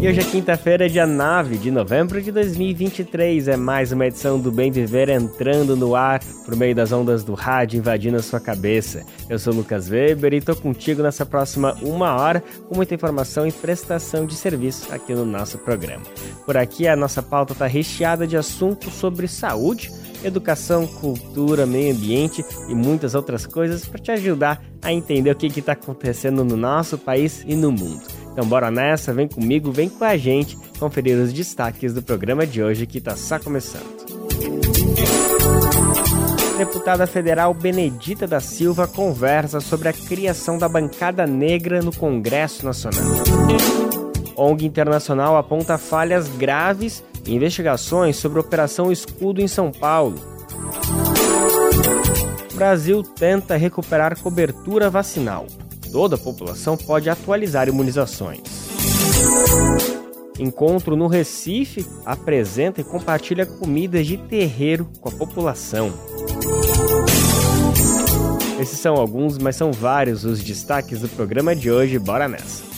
E hoje é quinta-feira, dia 9 de novembro de 2023. É mais uma edição do Bem Viver entrando no ar por meio das ondas do rádio invadindo a sua cabeça. Eu sou Lucas Weber e tô contigo nessa próxima uma hora com muita informação e prestação de serviço aqui no nosso programa. Por aqui a nossa pauta está recheada de assuntos sobre saúde, educação, cultura, meio ambiente e muitas outras coisas para te ajudar a entender o que está acontecendo no nosso país e no mundo. Então bora nessa, vem comigo, vem com a gente conferir os destaques do programa de hoje que está só começando. Deputada federal Benedita da Silva conversa sobre a criação da bancada negra no Congresso Nacional. ONG Internacional aponta falhas graves investigações sobre a Operação Escudo em São Paulo. Brasil tenta recuperar cobertura vacinal toda a população pode atualizar imunizações. Encontro no Recife apresenta e compartilha comidas de terreiro com a população. Esses são alguns, mas são vários os destaques do programa de hoje. Bora nessa!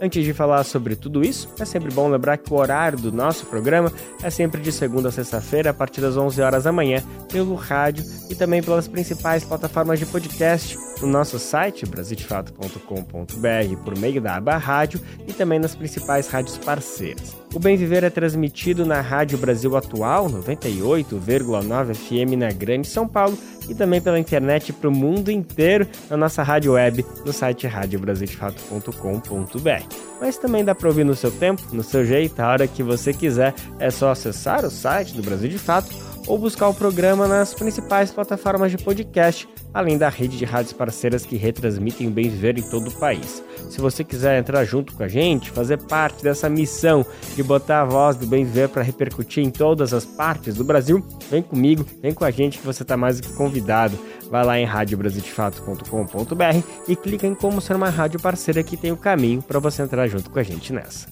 Antes de falar sobre tudo isso, é sempre bom lembrar que o horário do nosso programa é sempre de segunda a sexta-feira, a partir das 11 horas da manhã, pelo rádio e também pelas principais plataformas de podcast, no nosso site brasildefato.com.br por meio da aba rádio e também nas principais rádios parceiras. O Bem Viver é transmitido na Rádio Brasil Atual, 98,9 FM na Grande São Paulo e também pela internet para o mundo inteiro na nossa rádio web no site radiobrasildefato.com.br. Mas também dá para ouvir no seu tempo, no seu jeito, a hora que você quiser. É só acessar o site do Brasil de Fato ou buscar o programa nas principais plataformas de podcast, além da rede de rádios parceiras que retransmitem o bem viver em todo o país. Se você quiser entrar junto com a gente, fazer parte dessa missão de botar a voz do bem viver para repercutir em todas as partes do Brasil, vem comigo, vem com a gente que você está mais do que convidado. Vai lá em radiobrasildefato.com.br e clica em como ser uma rádio parceira que tem o caminho para você entrar junto com a gente nessa.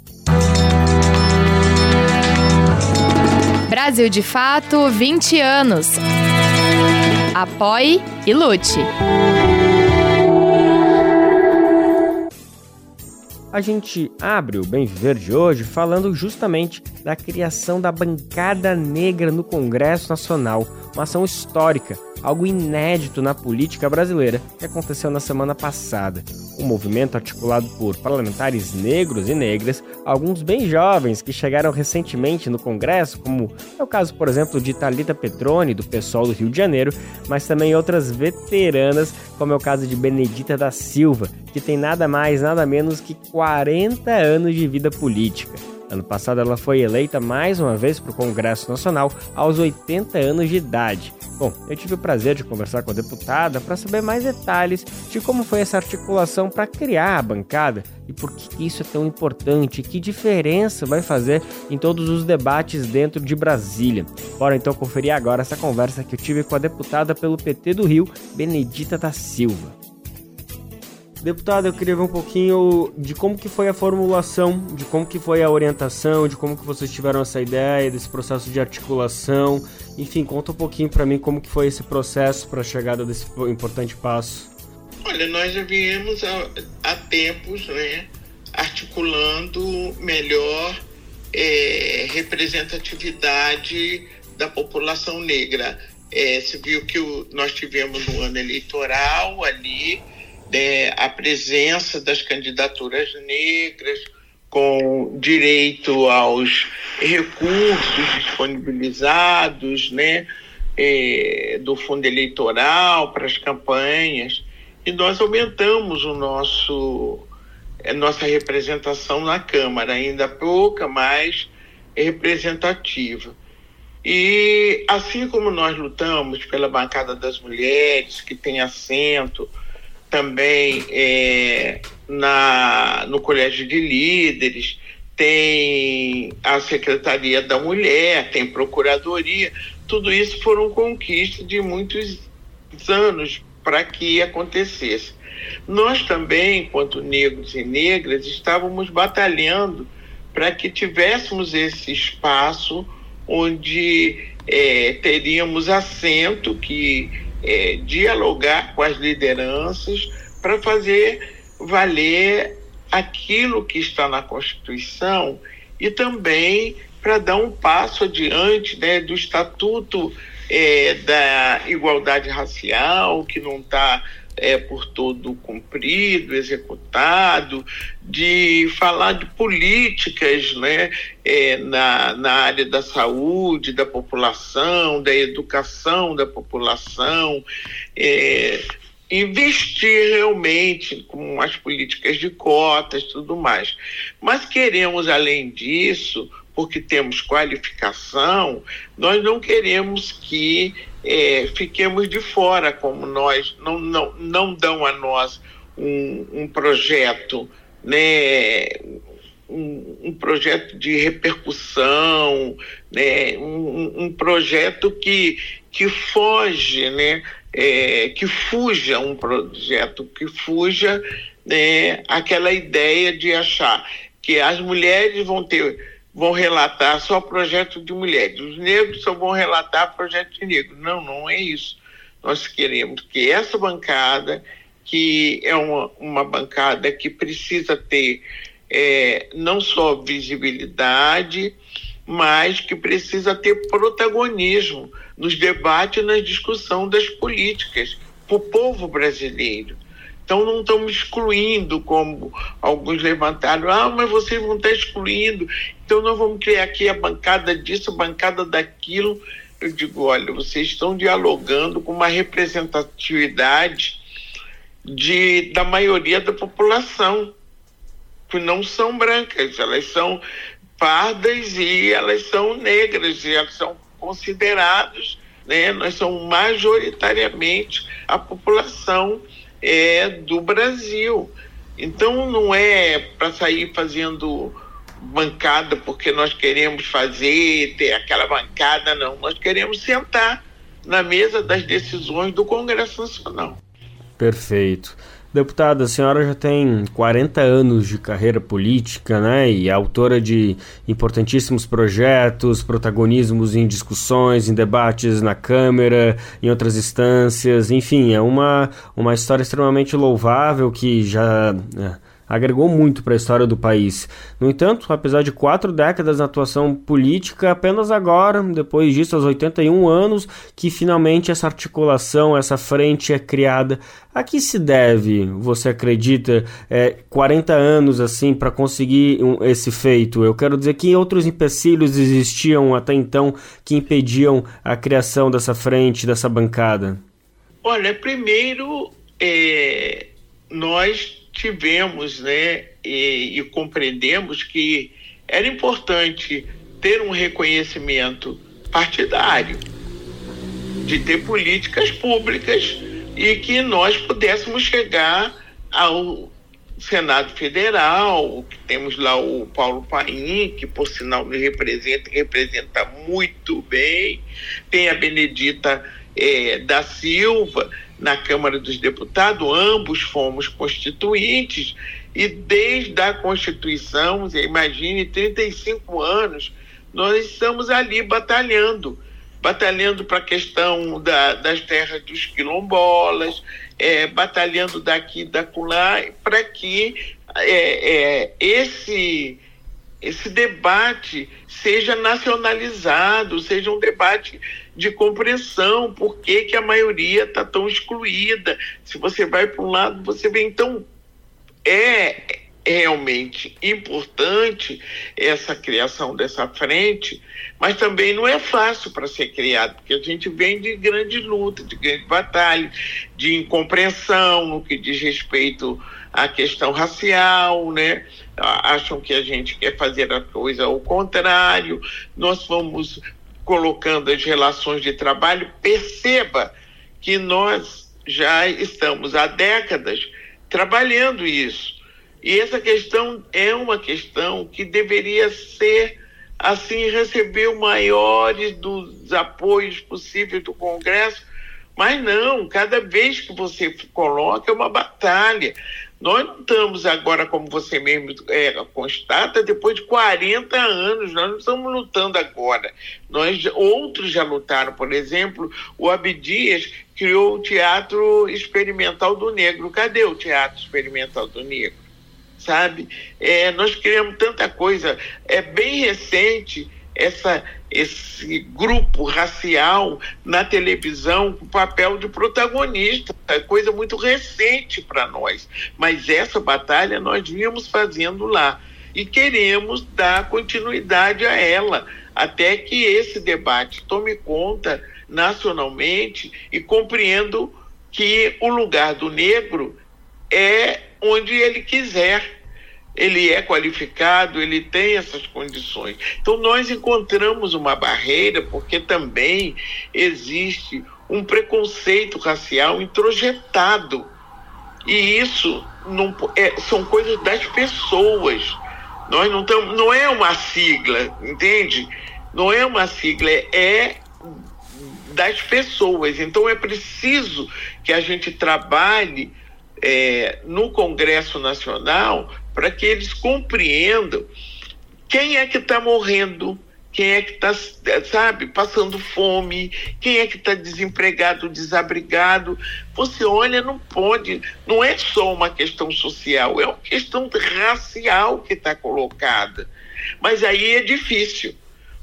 Brasil de Fato 20 anos. Apoie e lute. A gente abre o Bem Viver de hoje falando justamente da criação da Bancada Negra no Congresso Nacional, uma ação histórica algo inédito na política brasileira que aconteceu na semana passada. Um movimento articulado por parlamentares negros e negras, alguns bem jovens que chegaram recentemente no Congresso, como é o caso, por exemplo, de Talita Petroni, do PSOL do Rio de Janeiro, mas também outras veteranas, como é o caso de Benedita da Silva, que tem nada mais, nada menos que 40 anos de vida política. Ano passado, ela foi eleita mais uma vez para o Congresso Nacional aos 80 anos de idade. Bom, eu tive o prazer de conversar com a deputada para saber mais detalhes de como foi essa articulação para criar a bancada e por que isso é tão importante, que diferença vai fazer em todos os debates dentro de Brasília. Bora então conferir agora essa conversa que eu tive com a deputada pelo PT do Rio, Benedita da Silva. Deputado, eu queria ver um pouquinho de como que foi a formulação, de como que foi a orientação, de como que vocês tiveram essa ideia, desse processo de articulação. Enfim, conta um pouquinho para mim como que foi esse processo para a chegada desse importante passo. Olha, nós já viemos há, tempos, né, articulando melhor é, representatividade da população negra. É, você viu que o, nós tivemos no ano eleitoral ali é, a presença das candidaturas negras, com direito aos recursos disponibilizados né, é, do fundo eleitoral para as campanhas, e nós aumentamos o nosso a nossa representação na Câmara, ainda pouca, mas representativa. E assim como nós lutamos pela bancada das mulheres, que tem assento, também é, na, no Colégio de Líderes, tem a Secretaria da Mulher, tem Procuradoria, tudo isso foram conquistas de muitos anos para que acontecesse. Nós também, enquanto negros e negras, estávamos batalhando para que tivéssemos esse espaço onde é, teríamos assento que é, dialogar com as lideranças para fazer valer aquilo que está na Constituição e também para dar um passo adiante né, do Estatuto é, da Igualdade Racial, que não está é, por todo cumprido, executado, de falar de políticas né, é, na, na área da saúde, da população, da educação da população, é, investir realmente com as políticas de cotas tudo mais. Mas queremos, além disso, porque temos qualificação, nós não queremos que é, fiquemos de fora, como nós, não, não, não dão a nós um, um projeto, né, um, um, projeto de repercussão, né, um, um projeto que, que foge, né, é, que fuja um projeto, que fuja né, aquela ideia de achar que as mulheres vão ter vão relatar só projeto de mulheres, os negros só vão relatar projeto de negros. Não, não é isso. Nós queremos que essa bancada, que é uma, uma bancada que precisa ter é, não só visibilidade, mas que precisa ter protagonismo nos debates e na discussão das políticas para o povo brasileiro. Então não estamos excluindo, como alguns levantaram, ah, mas vocês vão estar excluindo, então nós vamos criar aqui a bancada disso, a bancada daquilo. Eu digo, olha, vocês estão dialogando com uma representatividade de, da maioria da população, que não são brancas, elas são pardas e elas são negras, e elas são consideradas, né, nós somos majoritariamente a população é do Brasil. Então não é para sair fazendo bancada porque nós queremos fazer, ter aquela bancada, não. Nós queremos sentar na mesa das decisões do Congresso Nacional. Perfeito. Deputada, a senhora já tem 40 anos de carreira política, né? E é autora de importantíssimos projetos, protagonismos em discussões, em debates na Câmara, em outras instâncias. Enfim, é uma, uma história extremamente louvável que já. É, agregou muito para a história do país. No entanto, apesar de quatro décadas na atuação política, apenas agora, depois disso, aos 81 anos, que finalmente essa articulação, essa frente é criada. A que se deve, você acredita, é, 40 anos assim para conseguir um, esse feito? Eu quero dizer que outros empecilhos existiam até então que impediam a criação dessa frente, dessa bancada. Olha, primeiro, é, nós tivemos né, e, e compreendemos que era importante ter um reconhecimento partidário, de ter políticas públicas e que nós pudéssemos chegar ao Senado Federal, que temos lá o Paulo Paim, que por sinal me representa, representa muito bem, tem a Benedita eh, da Silva, na Câmara dos Deputados, ambos fomos constituintes, e desde a Constituição, imagine, 35 anos, nós estamos ali batalhando batalhando para a questão da, das terras dos quilombolas, é, batalhando daqui e dacolá, para que é, é, esse, esse debate seja nacionalizado, seja um debate de compreensão, por que, que a maioria está tão excluída. Se você vai para um lado, você vê. Então, é realmente importante essa criação dessa frente, mas também não é fácil para ser criado, porque a gente vem de grande luta, de grande batalha, de incompreensão no que diz respeito à questão racial, né? Acham que a gente quer fazer a coisa ao contrário. Nós vamos colocando as relações de trabalho, perceba que nós já estamos há décadas trabalhando isso. E essa questão é uma questão que deveria ser, assim, receber o maior dos apoios possíveis do Congresso, Mas não, cada vez que você coloca é uma batalha. Nós estamos agora, como você mesmo é, constata, depois de 40 anos, nós não estamos lutando agora. Nós, outros já lutaram, por exemplo, o Abdias criou o Teatro Experimental do Negro. Cadê o Teatro Experimental do Negro? Sabe? É, nós criamos tanta coisa. É bem recente essa, esse grupo racial na televisão com papel de protagonista. É coisa muito recente para nós. Mas essa batalha nós vínhamos fazendo lá. E queremos dar continuidade a ela, até que esse debate tome conta nacionalmente e compreendo que o lugar do negro é onde ele quiser ele é qualificado, ele tem essas condições. Então, nós encontramos uma barreira, porque também existe um preconceito racial introjetado. E isso não, é, são coisas das pessoas. Nós não estamos. Não é uma sigla, entende? Não é uma sigla, é, das pessoas. Então é preciso que a gente trabalhe é, no Congresso Nacional para que eles compreendam quem é que está morrendo, quem é que está, sabe, passando fome, quem é que está desempregado, desabrigado. Você olha, não pode, não é só uma questão social, é uma questão racial que está colocada. Mas aí é difícil,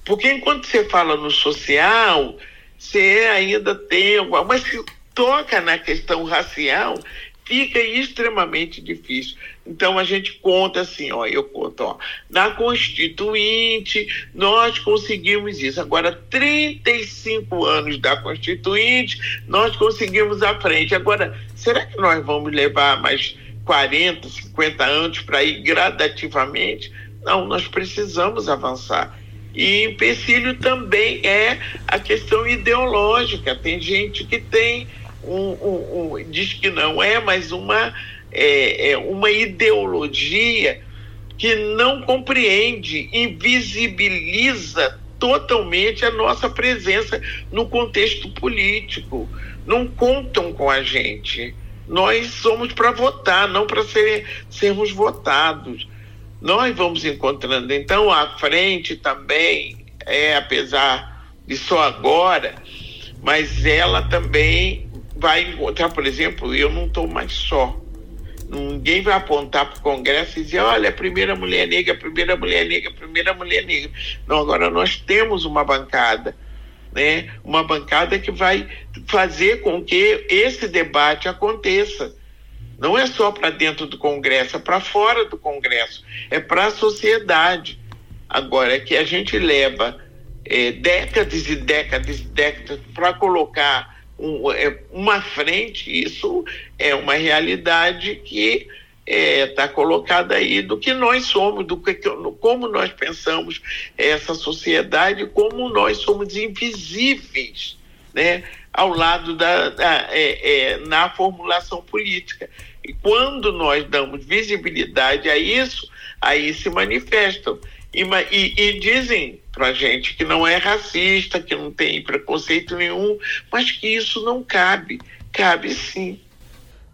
porque enquanto você fala no social, você ainda tem, mas se toca na questão racial, fica extremamente difícil. Então a gente conta assim, ó, eu conto, ó, na Constituinte nós conseguimos isso. Agora 35 anos da Constituinte, nós conseguimos a frente. Agora, será que nós vamos levar mais 40, 50 anos para ir gradativamente? Não, nós precisamos avançar. E empecilho também é a questão ideológica. Tem gente que tem um, um, um, diz que não é, mas uma, é, é uma ideologia que não compreende, invisibiliza totalmente a nossa presença no contexto político. Não contam com a gente. Nós somos para votar, não para ser, sermos votados. Nós vamos encontrando. Então, a frente também é, apesar de só agora, mas ela também vai encontrar, por exemplo, eu não estou mais só. Ninguém vai apontar para o Congresso e dizer, olha, primeira mulher negra, primeira mulher negra, primeira mulher negra. Não, agora nós temos uma bancada, né? uma bancada que vai fazer com que esse debate aconteça. Não é só para dentro do Congresso, é para fora do Congresso, é para a sociedade. Agora, é que a gente leva é, décadas e décadas e décadas para colocar uma frente, isso é uma realidade que está é, colocada aí do que nós somos, do que, como nós pensamos essa sociedade, como nós somos invisíveis, né, ao lado da, da é, é, na formulação política. E quando nós damos visibilidade a isso, aí se manifestam. E, e, e dizem para gente que não é racista, que não tem preconceito nenhum, mas que isso não cabe. Cabe sim.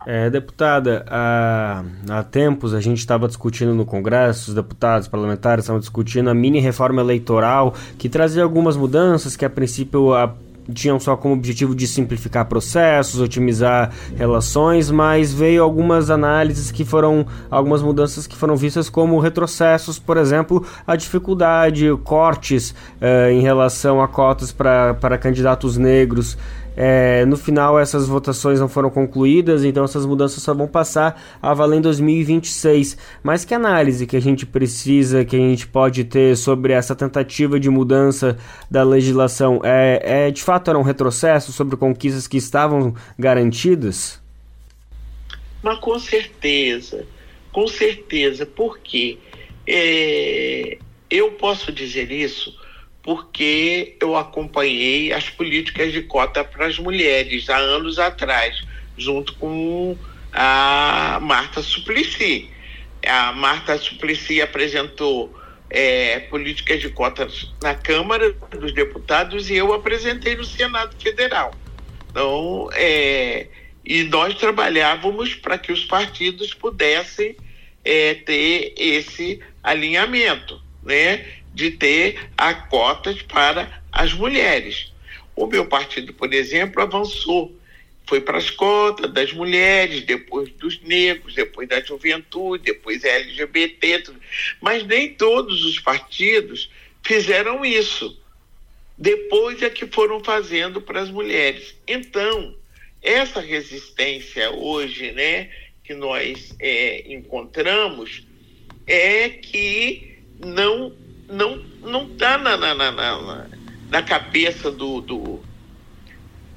É, deputada, há, há tempos a gente estava discutindo no Congresso, os deputados parlamentares estavam discutindo a mini reforma eleitoral, que trazia algumas mudanças que a princípio a tinham só como objetivo de simplificar processos, otimizar relações, mas veio algumas análises que foram algumas mudanças que foram vistas como retrocessos, por exemplo, a dificuldade, cortes eh, em relação a cotas para candidatos negros. É, no final, essas votações não foram concluídas, então essas mudanças só vão passar a valer em 2026. Mas que análise que a gente precisa, que a gente pode ter sobre essa tentativa de mudança da legislação? É, é de fato era um retrocesso sobre conquistas que estavam garantidas? Mas com certeza, com certeza, porque é, eu posso dizer isso porque eu acompanhei as políticas de cota para as mulheres há anos atrás, junto com a Marta Suplicy. A Marta Suplicy apresentou é, políticas de cotas na Câmara dos Deputados e eu apresentei no Senado Federal. Então, é, e nós trabalhávamos para que os partidos pudessem é, ter esse alinhamento, né? De ter a cotas para as mulheres. O meu partido, por exemplo, avançou. Foi para as cotas das mulheres, depois dos negros, depois da juventude, depois LGBT, tudo. mas nem todos os partidos fizeram isso. Depois é que foram fazendo para as mulheres. Então, essa resistência hoje, né, que nós é, encontramos, é que não não não está na, na, na, na, cabeça do, do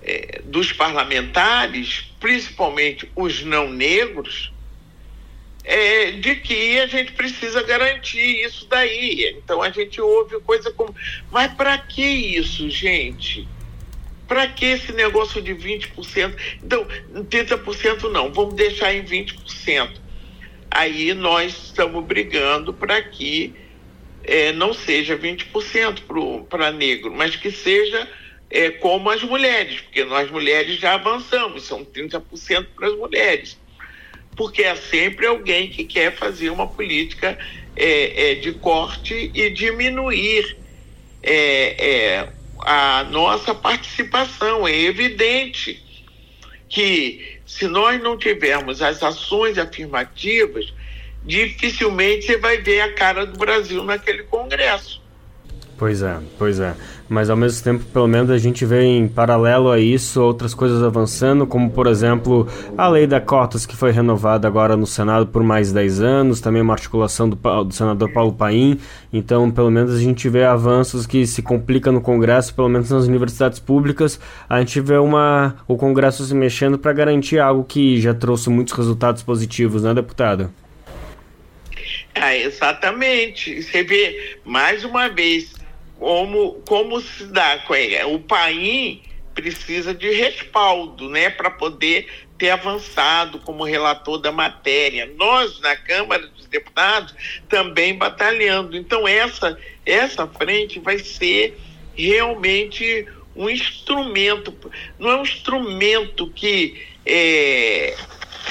é, dos parlamentares, principalmente os não negros, é, de que a gente precisa garantir isso daí. Então a gente ouve coisa como, mas para que isso, gente? Para que esse negócio de 20%? Então, 30% não, vamos deixar em 20%. Aí nós estamos brigando para que é, não seja 20% para negro, mas que seja é, como as mulheres, porque nós mulheres já avançamos, são 30% para as mulheres. Porque é sempre alguém que quer fazer uma política é, é de corte e diminuir é, é, a nossa participação. É evidente que se nós não tivermos as ações afirmativas, dificilmente você vai ver a cara do Brasil naquele Congresso. Pois é, pois é. Mas ao mesmo tempo, pelo menos a gente vê em paralelo a isso outras coisas avançando, como por exemplo a lei da cotas que foi renovada agora no Senado por mais 10 anos, também uma articulação do, do senador Paulo Paim. Então, pelo menos a gente vê avanços que se complica no Congresso, pelo menos nas universidades públicas, a gente vê uma o Congresso se mexendo para garantir algo que já trouxe muitos resultados positivos, né, deputado? Ah, exatamente. Você vê mais uma vez como, como se dá. O país precisa de respaldo, né, para poder ter avançado como relator da matéria. Nós, na Câmara dos Deputados, também batalhando. Então, essa, essa frente vai ser realmente um instrumento, não é um instrumento que é,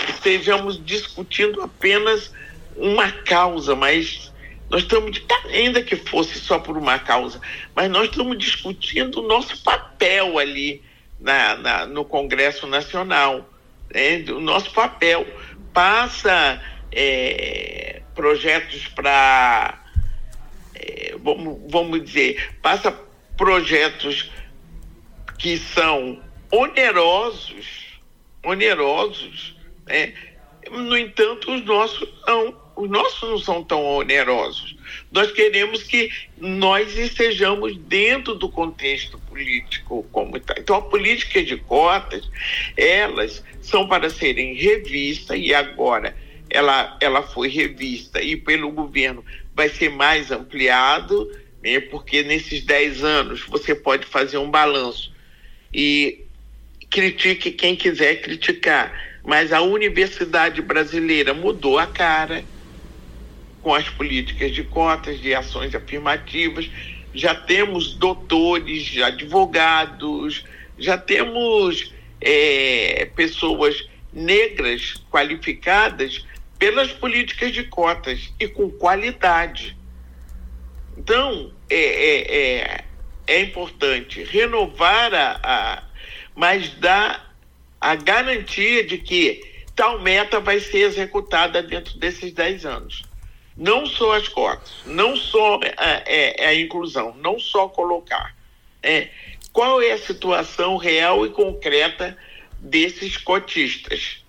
estejamos discutindo apenas uma causa, mas nós estamos, ainda que fosse só por uma causa, mas nós estamos discutindo o nosso papel ali na, na no Congresso Nacional. Né? O nosso papel passa é, projetos para, é, vamos, vamos dizer, passa projetos que são onerosos, onerosos, né? no entanto, os nossos não os nossos não são tão onerosos. Nós queremos que nós estejamos dentro do contexto político como está. Então, a política de cotas, elas são para serem revistas e agora ela, ela foi revista e pelo governo vai ser mais ampliado, né, porque nesses 10 anos você pode fazer um balanço e critique quem quiser criticar, mas a universidade brasileira mudou a cara, com as políticas de cotas, de ações afirmativas. Já temos doutores, advogados, já temos é, pessoas negras qualificadas pelas políticas de cotas e com qualidade. Então, é, é, é, é importante renovar a, a. mas dar a garantia de que tal meta vai ser executada dentro desses 10 anos não só as cotas, não só a, é, é, é, a inclusão, não só colocar. É, qual é a situação real e concreta desses cotistas?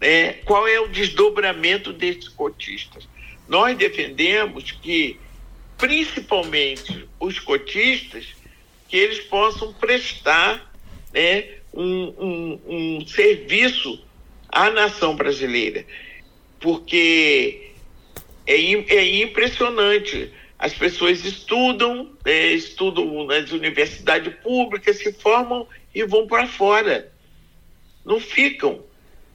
É, qual é o desdobramento desses cotistas? Nós defendemos que, principalmente os cotistas, que eles possam prestar né, um, um, um serviço à nação brasileira, porque é, é impressionante. As pessoas estudam, é, estudam nas universidades públicas, se formam e vão para fora. Não ficam.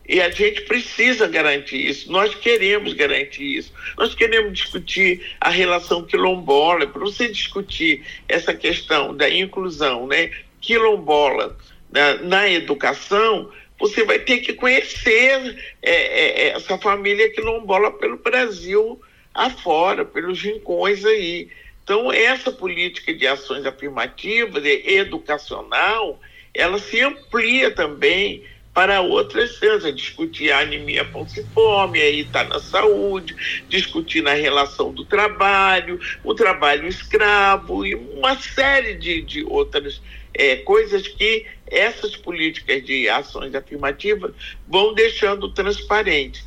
E a gente precisa garantir isso. Nós queremos garantir isso. Nós queremos discutir a relação quilombola. Para você discutir essa questão da inclusão, né? Quilombola na, na educação, você vai ter que conhecer é, é, é, essa família quilombola pelo Brasil afora, pelos rincões aí. Então, essa política de ações afirmativas, educacional, ela se amplia também para outras coisas, discutir a anemia falciforme, aí está na saúde, discutir na relação do trabalho, o trabalho escravo e uma série de, de outras é, coisas que essas políticas de ações afirmativas vão deixando transparente.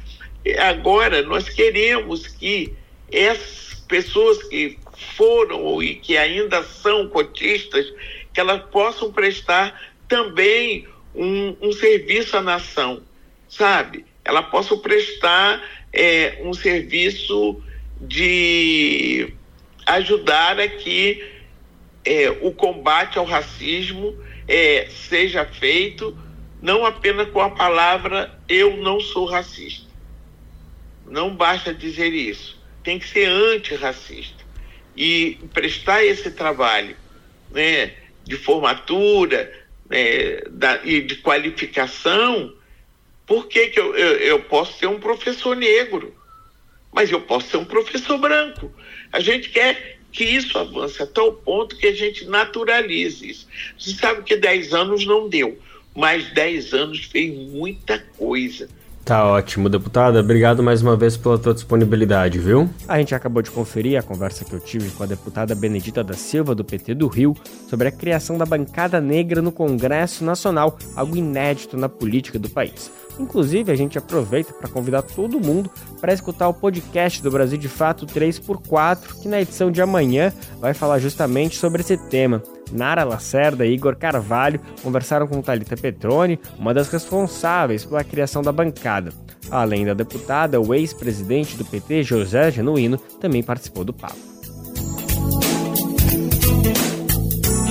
Agora, nós queremos que essas pessoas que foram ou que ainda são cotistas, que elas possam prestar também um, um serviço à nação, sabe? Ela possa prestar é, um serviço de ajudar a que é, o combate ao racismo é, seja feito não apenas com a palavra eu não sou racista. Não basta dizer isso. Tem que ser antirracista. E prestar esse trabalho né, de formatura, é, da, e de qualificação, por que, que eu, eu, eu posso ser um professor negro, mas eu posso ser um professor branco? A gente quer que isso avance a tal ponto que a gente naturalize isso. Você sabe que 10 anos não deu, mas 10 anos fez muita coisa. Tá ótimo, deputada. Obrigado mais uma vez pela tua disponibilidade, viu? A gente acabou de conferir a conversa que eu tive com a deputada Benedita da Silva, do PT do Rio, sobre a criação da bancada negra no Congresso Nacional, algo inédito na política do país. Inclusive, a gente aproveita para convidar todo mundo para escutar o podcast do Brasil de Fato 3x4, que na edição de amanhã vai falar justamente sobre esse tema. Nara Lacerda e Igor Carvalho conversaram com Talita Petroni, uma das responsáveis pela criação da bancada. Além da deputada, o ex-presidente do PT, José Genuíno, também participou do papo.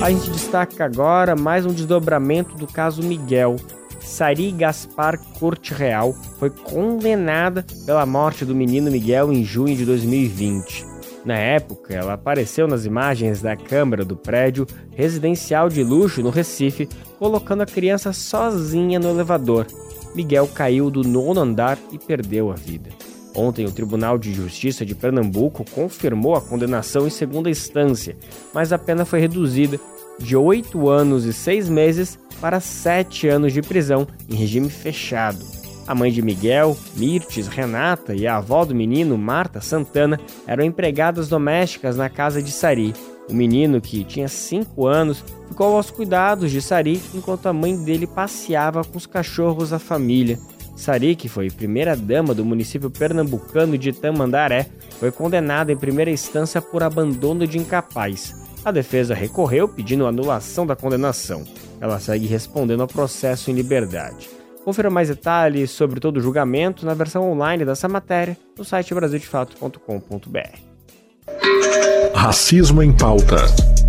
A gente destaca agora mais um desdobramento do caso Miguel. Sari Gaspar Corte Real foi condenada pela morte do menino Miguel em junho de 2020. Na época, ela apareceu nas imagens da câmera do prédio residencial de luxo no Recife, colocando a criança sozinha no elevador. Miguel caiu do nono andar e perdeu a vida. Ontem, o Tribunal de Justiça de Pernambuco confirmou a condenação em segunda instância, mas a pena foi reduzida de oito anos e seis meses para sete anos de prisão em regime fechado. A mãe de Miguel, Mirtes, Renata e a avó do menino, Marta Santana, eram empregadas domésticas na casa de Sari. O menino, que tinha 5 anos, ficou aos cuidados de Sari enquanto a mãe dele passeava com os cachorros da família. Sari, que foi primeira dama do município pernambucano de Tamandaré, foi condenada em primeira instância por abandono de incapaz. A defesa recorreu pedindo anulação da condenação. Ela segue respondendo ao processo em liberdade. Confira mais detalhes sobre todo o julgamento na versão online dessa matéria no site brasildefato.com.br. Racismo em pauta.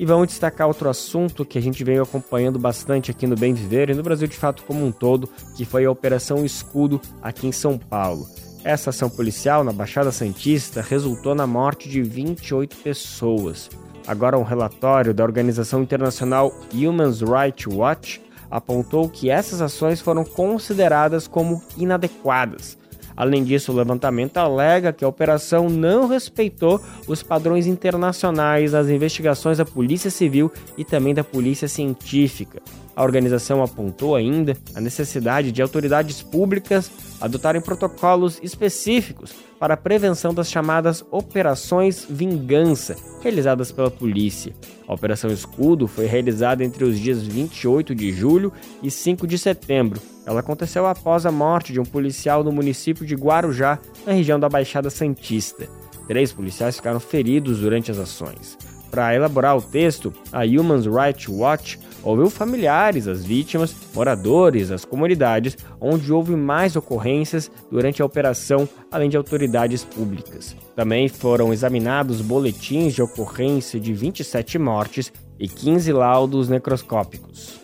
E vamos destacar outro assunto que a gente veio acompanhando bastante aqui no Bem Viver e no Brasil de fato como um todo, que foi a Operação Escudo aqui em São Paulo. Essa ação policial na Baixada Santista resultou na morte de 28 pessoas. Agora, um relatório da organização internacional Human Rights Watch apontou que essas ações foram consideradas como inadequadas Além disso, o levantamento alega que a operação não respeitou os padrões internacionais nas investigações da Polícia Civil e também da Polícia Científica. A organização apontou ainda a necessidade de autoridades públicas adotarem protocolos específicos para a prevenção das chamadas operações vingança, realizadas pela polícia. A Operação Escudo foi realizada entre os dias 28 de julho e 5 de setembro. Ela aconteceu após a morte de um policial no município de Guarujá, na região da Baixada Santista. Três policiais ficaram feridos durante as ações. Para elaborar o texto, a Human Rights Watch ouviu familiares das vítimas, moradores das comunidades onde houve mais ocorrências durante a operação, além de autoridades públicas. Também foram examinados boletins de ocorrência de 27 mortes e 15 laudos necroscópicos.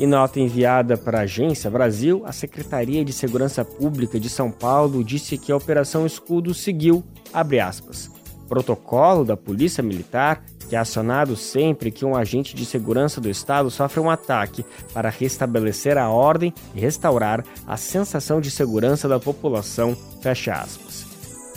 Em nota enviada para a Agência Brasil, a Secretaria de Segurança Pública de São Paulo disse que a Operação Escudo seguiu, aspas, protocolo da Polícia Militar, que é acionado sempre que um agente de segurança do Estado sofre um ataque para restabelecer a ordem e restaurar a sensação de segurança da população. Fecha aspas.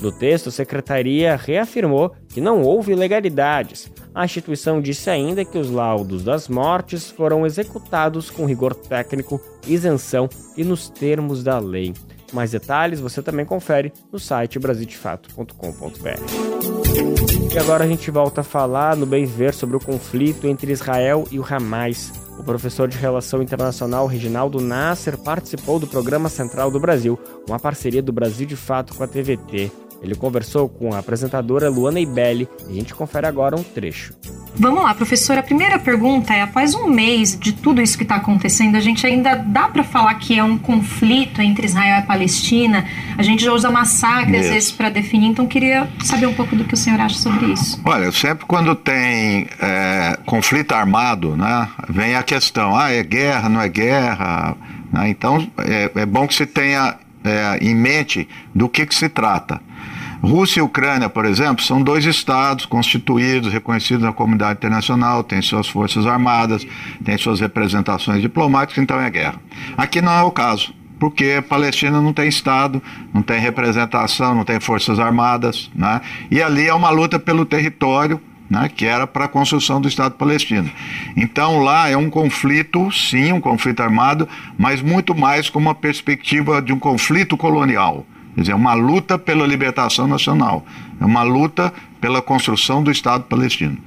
No texto, a secretaria reafirmou que não houve ilegalidades. A instituição disse ainda que os laudos das mortes foram executados com rigor técnico, isenção e nos termos da lei. Mais detalhes você também confere no site brasildefato.com.br. E agora a gente volta a falar no Bem Ver sobre o conflito entre Israel e o Hamas. O professor de Relação Internacional Reginaldo Nasser participou do programa Central do Brasil, uma parceria do Brasil de Fato com a TVT. Ele conversou com a apresentadora Luana Ibelli e a gente confere agora um trecho. Vamos lá, professora. A primeira pergunta é: após um mês de tudo isso que está acontecendo, a gente ainda dá para falar que é um conflito entre Israel e Palestina? A gente já usa massacre às vezes para definir, então queria saber um pouco do que o senhor acha sobre isso. Olha, sempre quando tem é, conflito armado, né, vem a questão: ah, é guerra, não é guerra? Né? Então é, é, bom que se tenha é, em mente do que, que se trata. Rússia e Ucrânia, por exemplo, são dois estados constituídos, reconhecidos na comunidade internacional, têm suas forças armadas, têm suas representações diplomáticas, então é guerra. Aqui não é o caso porque a Palestina não tem Estado, não tem representação, não tem forças armadas, né? e ali é uma luta pelo território, né? que era para a construção do Estado palestino. Então lá é um conflito, sim, um conflito armado, mas muito mais com uma perspectiva de um conflito colonial. Quer dizer, é uma luta pela libertação nacional, é uma luta pela construção do Estado palestino.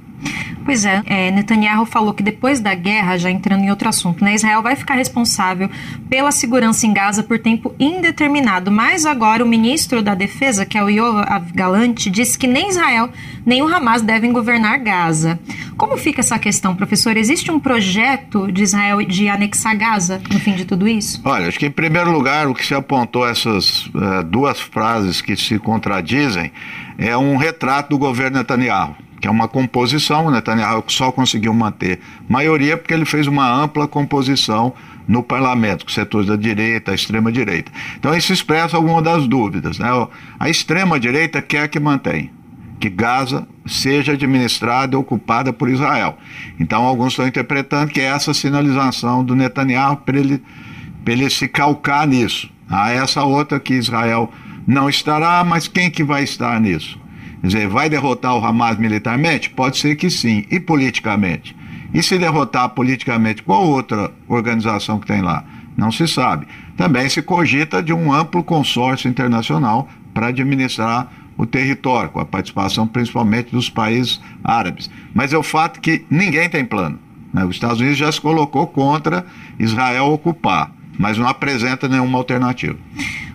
Pois é, é, Netanyahu falou que depois da guerra, já entrando em outro assunto, né, Israel vai ficar responsável pela segurança em Gaza por tempo indeterminado. Mas agora o ministro da Defesa, que é o Yoav Galante, disse que nem Israel nem o Hamas devem governar Gaza. Como fica essa questão, professor? Existe um projeto de Israel de anexar Gaza no fim de tudo isso? Olha, acho que em primeiro lugar o que se apontou essas uh, duas frases que se contradizem é um retrato do governo Netanyahu que é uma composição. O Netanyahu só conseguiu manter maioria porque ele fez uma ampla composição no parlamento, com setores da direita, extrema-direita. Então isso expressa alguma das dúvidas. Né? A extrema-direita quer que mantenha, que Gaza seja administrada e ocupada por Israel. Então alguns estão interpretando que é essa sinalização do Netanyahu para ele, ele se calcar nisso. Há essa outra que Israel não estará, mas quem que vai estar nisso? Dizer, vai derrotar o Hamas militarmente? Pode ser que sim. E politicamente? E se derrotar politicamente, qual outra organização que tem lá? Não se sabe. Também se cogita de um amplo consórcio internacional para administrar o território, com a participação principalmente dos países árabes. Mas é o fato que ninguém tem plano. Né? Os Estados Unidos já se colocou contra Israel ocupar, mas não apresenta nenhuma alternativa.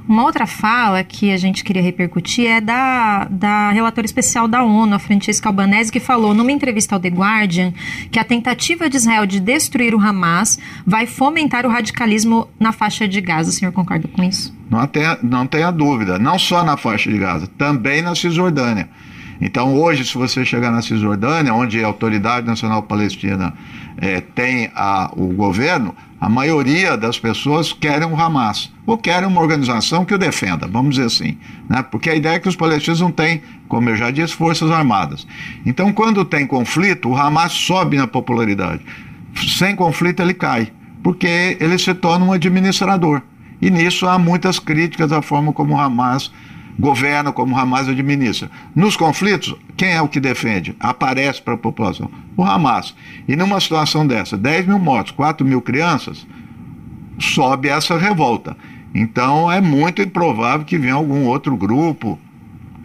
Uma outra fala que a gente queria repercutir é da, da relatora especial da ONU, a Francesca Albanese, que falou numa entrevista ao The Guardian que a tentativa de Israel de destruir o Hamas vai fomentar o radicalismo na faixa de Gaza. O senhor concorda com isso? Não tenha, não tenha dúvida. Não só na faixa de Gaza, também na Cisjordânia. Então, hoje, se você chegar na Cisjordânia, onde a Autoridade Nacional Palestina é, tem a, o governo, a maioria das pessoas querem o Hamas, ou querem uma organização que o defenda, vamos dizer assim. Né? Porque a ideia é que os palestinos não têm, como eu já disse, forças armadas. Então, quando tem conflito, o Hamas sobe na popularidade. Sem conflito, ele cai, porque ele se torna um administrador. E nisso há muitas críticas à forma como o Hamas governa, como o Hamas administra. Nos conflitos, quem é o que defende? Aparece para a população. O Hamas. E numa situação dessa, 10 mil mortos, 4 mil crianças, sobe essa revolta. Então é muito improvável que venha algum outro grupo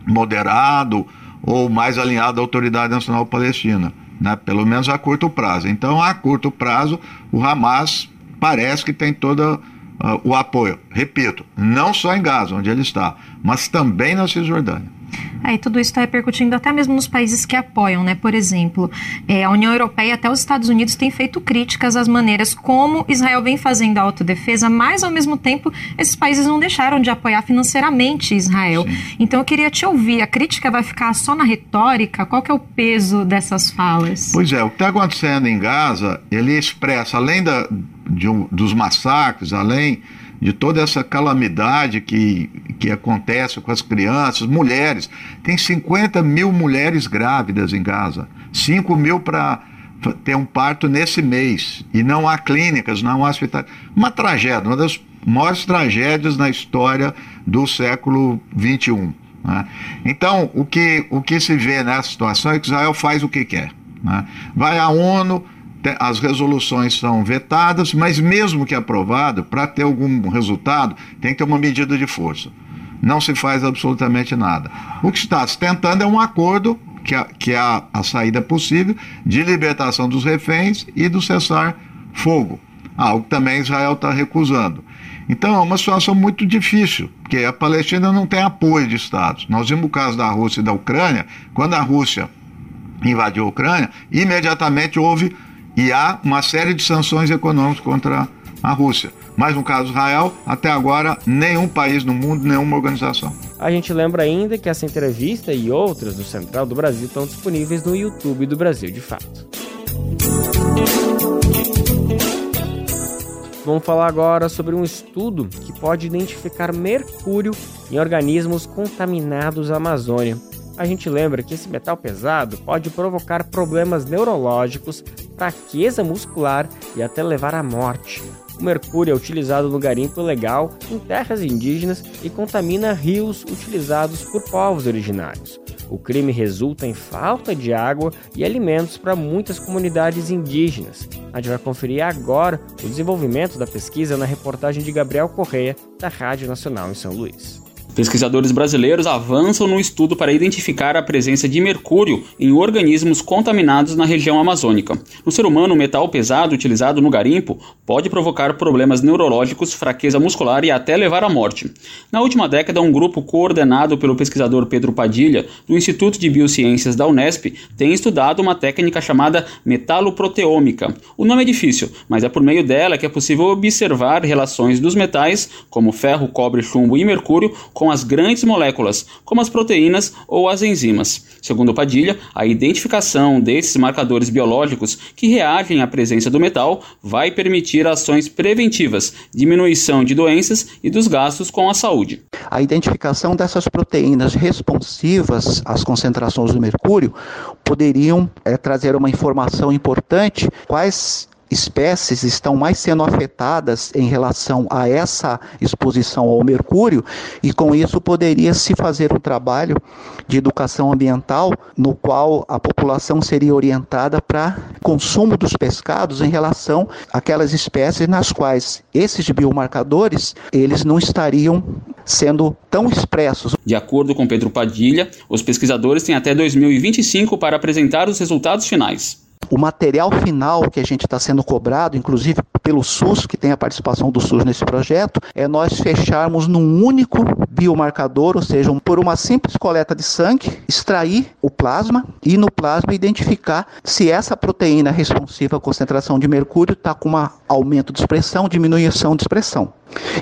moderado ou mais alinhado à Autoridade Nacional Palestina, né? pelo menos a curto prazo. Então, a curto prazo, o Hamas parece que tem toda uh, o apoio. Repito, não só em Gaza, onde ele está, mas também na Cisjordânia. É, e tudo isso está repercutindo até mesmo nos países que apoiam, né? Por exemplo, é, a União Europeia e até os Estados Unidos têm feito críticas às maneiras como Israel vem fazendo a autodefesa, mas ao mesmo tempo esses países não deixaram de apoiar financeiramente Israel. Sim. Então eu queria te ouvir, a crítica vai ficar só na retórica? Qual que é o peso dessas falas? Pois é, o que está acontecendo em Gaza, ele expressa, além da, de um, dos massacres, além de toda essa calamidade que, que acontece com as crianças, mulheres. Tem 50 mil mulheres grávidas em Gaza, 5 mil para ter um parto nesse mês. E não há clínicas, não há hospitais. Uma tragédia, uma das maiores tragédias na história do século XXI. Né? Então, o que, o que se vê nessa situação é que Israel faz o que quer. Né? Vai à ONU as resoluções são vetadas, mas mesmo que aprovado, para ter algum resultado, tem que ter uma medida de força. Não se faz absolutamente nada. O que está se tentando é um acordo, que é, que é a, a saída possível, de libertação dos reféns e do cessar fogo. Algo que também Israel está recusando. Então é uma situação muito difícil, porque a Palestina não tem apoio de Estados. Nós vimos o caso da Rússia e da Ucrânia, quando a Rússia invadiu a Ucrânia, imediatamente houve e há uma série de sanções econômicas contra a Rússia. Mas no caso Israel, até agora, nenhum país no mundo, nenhuma organização. A gente lembra ainda que essa entrevista e outras do Central do Brasil estão disponíveis no YouTube do Brasil de Fato. Vamos falar agora sobre um estudo que pode identificar mercúrio em organismos contaminados à Amazônia. A gente lembra que esse metal pesado pode provocar problemas neurológicos, fraqueza muscular e até levar à morte. O mercúrio é utilizado no garimpo ilegal em terras indígenas e contamina rios utilizados por povos originários. O crime resulta em falta de água e alimentos para muitas comunidades indígenas. A gente vai conferir agora o desenvolvimento da pesquisa na reportagem de Gabriel Correia, da Rádio Nacional em São Luís. Pesquisadores brasileiros avançam no estudo para identificar a presença de mercúrio em organismos contaminados na região amazônica. No ser humano, o metal pesado utilizado no garimpo pode provocar problemas neurológicos, fraqueza muscular e até levar à morte. Na última década, um grupo coordenado pelo pesquisador Pedro Padilha, do Instituto de Biociências da Unesp, tem estudado uma técnica chamada metaloproteômica. O nome é difícil, mas é por meio dela que é possível observar relações dos metais, como ferro, cobre, chumbo e mercúrio, com com as grandes moléculas, como as proteínas ou as enzimas. Segundo Padilha, a identificação desses marcadores biológicos que reagem à presença do metal vai permitir ações preventivas, diminuição de doenças e dos gastos com a saúde. A identificação dessas proteínas responsivas às concentrações do mercúrio poderiam é, trazer uma informação importante quais espécies estão mais sendo afetadas em relação a essa exposição ao mercúrio e com isso poderia se fazer um trabalho de educação ambiental no qual a população seria orientada para consumo dos pescados em relação àquelas espécies nas quais esses biomarcadores eles não estariam sendo tão expressos. De acordo com Pedro Padilha, os pesquisadores têm até 2025 para apresentar os resultados finais. O material final que a gente está sendo cobrado, inclusive pelo SUS, que tem a participação do SUS nesse projeto, é nós fecharmos num único biomarcador, ou seja, por uma simples coleta de sangue, extrair o plasma e no plasma identificar se essa proteína responsiva à concentração de mercúrio está com um aumento de expressão, diminuição de expressão.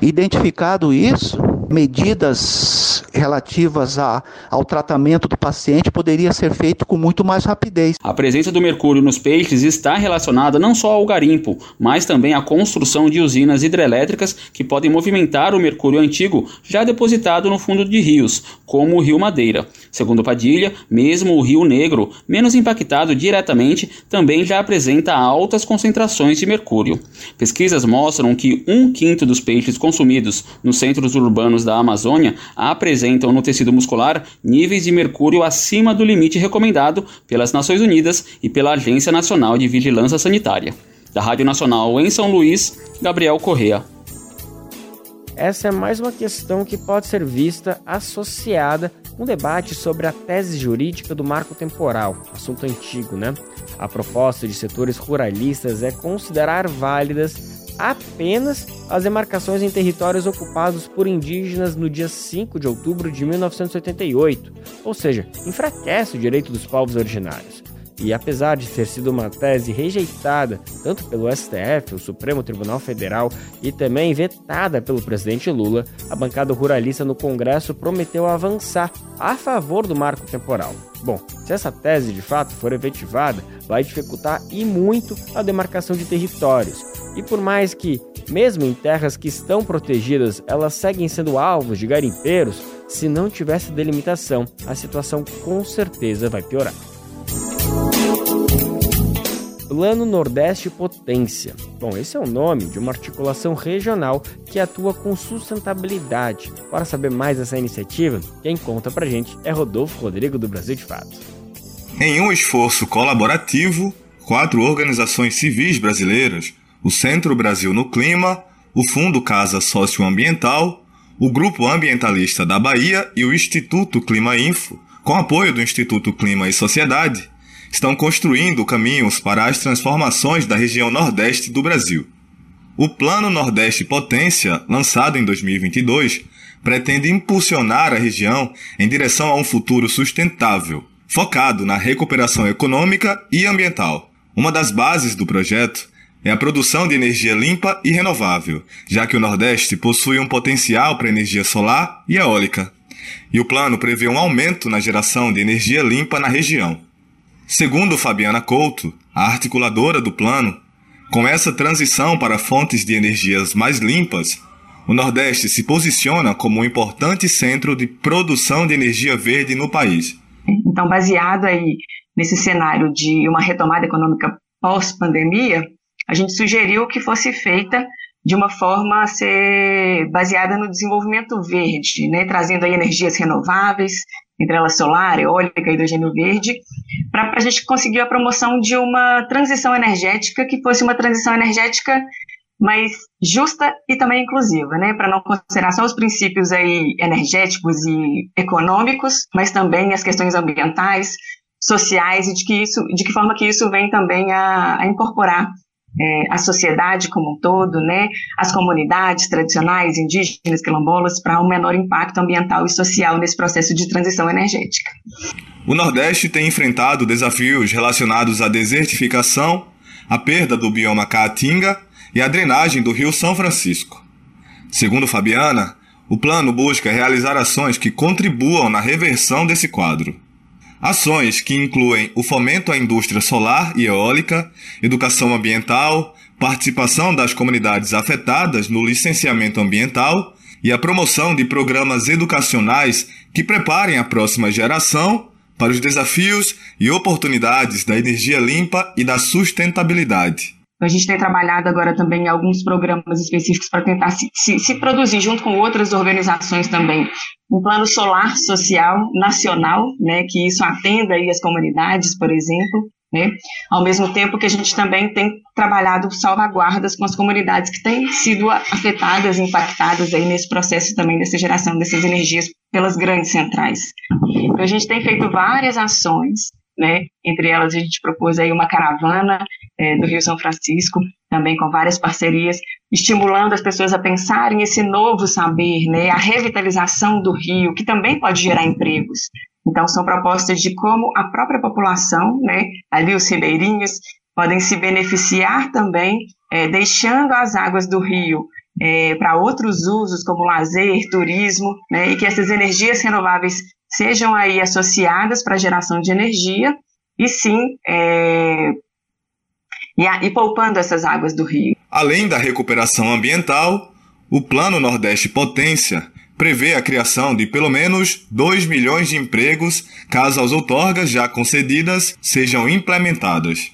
Identificado isso, medidas relativas a, ao tratamento do paciente poderia ser feito com muito mais rapidez. A presença do mercúrio nos peixes está relacionada não só ao garimpo, mas também à construção de usinas hidrelétricas que podem movimentar o mercúrio antigo já depositado no fundo de rios, como o Rio Madeira. Segundo Padilha, mesmo o Rio Negro, menos impactado diretamente, também já apresenta altas concentrações de mercúrio. Pesquisas mostram que um quinto dos peixes consumidos nos centros urbanos da Amazônia apresentam no tecido muscular níveis de mercúrio acima do limite recomendado pelas Nações Unidas e pela Agência Nacional de Vigilância Sanitária. Da Rádio Nacional em São Luís, Gabriel Correa. Essa é mais uma questão que pode ser vista associada um debate sobre a tese jurídica do marco temporal, assunto antigo, né? A proposta de setores ruralistas é considerar válidas apenas as demarcações em territórios ocupados por indígenas no dia 5 de outubro de 1988, ou seja, enfraquece o direito dos povos originários. E apesar de ter sido uma tese rejeitada tanto pelo STF, o Supremo Tribunal Federal, e também vetada pelo presidente Lula, a bancada ruralista no Congresso prometeu avançar a favor do marco temporal. Bom, se essa tese de fato for efetivada, vai dificultar e muito a demarcação de territórios. E por mais que, mesmo em terras que estão protegidas, elas seguem sendo alvos de garimpeiros, se não tivesse delimitação, a situação com certeza vai piorar. Plano Nordeste Potência. Bom, esse é o nome de uma articulação regional que atua com sustentabilidade. Para saber mais dessa iniciativa, quem conta pra gente é Rodolfo Rodrigo do Brasil de Fato. Em um esforço colaborativo, quatro organizações civis brasileiras, o Centro Brasil no Clima, o Fundo Casa Socioambiental, o Grupo Ambientalista da Bahia e o Instituto Clima Info, com apoio do Instituto Clima e Sociedade, estão construindo caminhos para as transformações da região Nordeste do Brasil. O Plano Nordeste Potência, lançado em 2022, pretende impulsionar a região em direção a um futuro sustentável, focado na recuperação econômica e ambiental. Uma das bases do projeto é a produção de energia limpa e renovável, já que o Nordeste possui um potencial para energia solar e eólica. E o plano prevê um aumento na geração de energia limpa na região. Segundo Fabiana Couto, a articuladora do plano, com essa transição para fontes de energias mais limpas, o Nordeste se posiciona como um importante centro de produção de energia verde no país. Então, baseado aí nesse cenário de uma retomada econômica pós-pandemia, a gente sugeriu que fosse feita de uma forma a ser baseada no desenvolvimento verde, né, trazendo aí energias renováveis, entre elas solar, eólica hidrogênio verde, para a gente conseguir a promoção de uma transição energética que fosse uma transição energética mais justa e também inclusiva, né, para não considerar só os princípios aí energéticos e econômicos, mas também as questões ambientais, sociais e de que isso, de que forma que isso vem também a, a incorporar é, a sociedade como um todo, né, as comunidades tradicionais, indígenas, quilombolas, para um menor impacto ambiental e social nesse processo de transição energética. O Nordeste tem enfrentado desafios relacionados à desertificação, à perda do bioma caatinga e à drenagem do Rio São Francisco. Segundo Fabiana, o plano busca realizar ações que contribuam na reversão desse quadro. Ações que incluem o fomento à indústria solar e eólica, educação ambiental, participação das comunidades afetadas no licenciamento ambiental e a promoção de programas educacionais que preparem a próxima geração para os desafios e oportunidades da energia limpa e da sustentabilidade. A gente tem trabalhado agora também alguns programas específicos para tentar se, se, se, produzir, junto com outras organizações também, um plano solar social nacional, né, que isso atenda aí as comunidades, por exemplo, né, ao mesmo tempo que a gente também tem trabalhado salvaguardas com as comunidades que têm sido afetadas, impactadas aí nesse processo também dessa geração dessas energias pelas grandes centrais. Então, a gente tem feito várias ações né? Entre elas a gente propôs aí uma caravana é, do Rio São Francisco, também com várias parcerias, estimulando as pessoas a pensarem esse novo saber, né? A revitalização do rio, que também pode gerar empregos. Então são propostas de como a própria população, né? Ali os ribeirinhos podem se beneficiar também, é, deixando as águas do rio é, para outros usos, como lazer, turismo, né, e que essas energias renováveis sejam aí associadas para a geração de energia e sim é, e, a, e poupando essas águas do rio. Além da recuperação ambiental, o Plano Nordeste Potência prevê a criação de pelo menos 2 milhões de empregos caso as outorgas já concedidas sejam implementadas.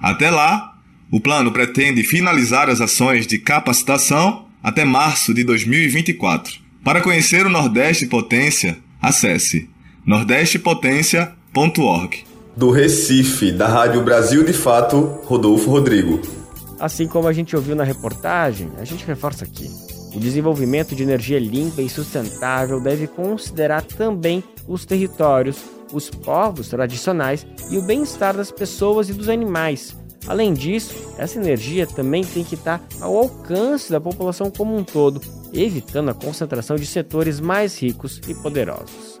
Até lá, o plano pretende finalizar as ações de capacitação até março de 2024. Para conhecer o Nordeste Potência, Acesse nordestepotencia.org. Do Recife, da Rádio Brasil de Fato, Rodolfo Rodrigo. Assim como a gente ouviu na reportagem, a gente reforça aqui. O desenvolvimento de energia limpa e sustentável deve considerar também os territórios, os povos tradicionais e o bem-estar das pessoas e dos animais. Além disso, essa energia também tem que estar ao alcance da população como um todo, evitando a concentração de setores mais ricos e poderosos.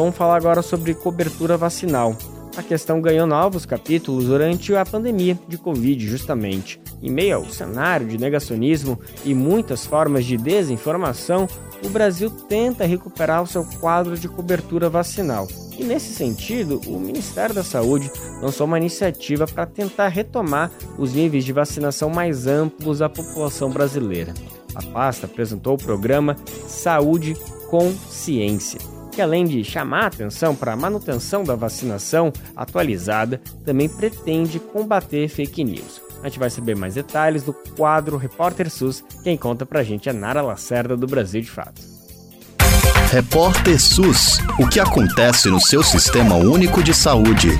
Vamos falar agora sobre cobertura vacinal. A questão ganhou novos capítulos durante a pandemia de Covid, justamente. Em meio ao cenário de negacionismo e muitas formas de desinformação, o Brasil tenta recuperar o seu quadro de cobertura vacinal. E nesse sentido, o Ministério da Saúde lançou uma iniciativa para tentar retomar os níveis de vacinação mais amplos à população brasileira. A pasta apresentou o programa Saúde com Ciência, que além de chamar a atenção para a manutenção da vacinação atualizada, também pretende combater fake news. A gente vai saber mais detalhes do quadro Repórter SUS. Quem conta pra gente é Nara Lacerda, do Brasil de Fato. Repórter SUS. O que acontece no seu sistema único de saúde?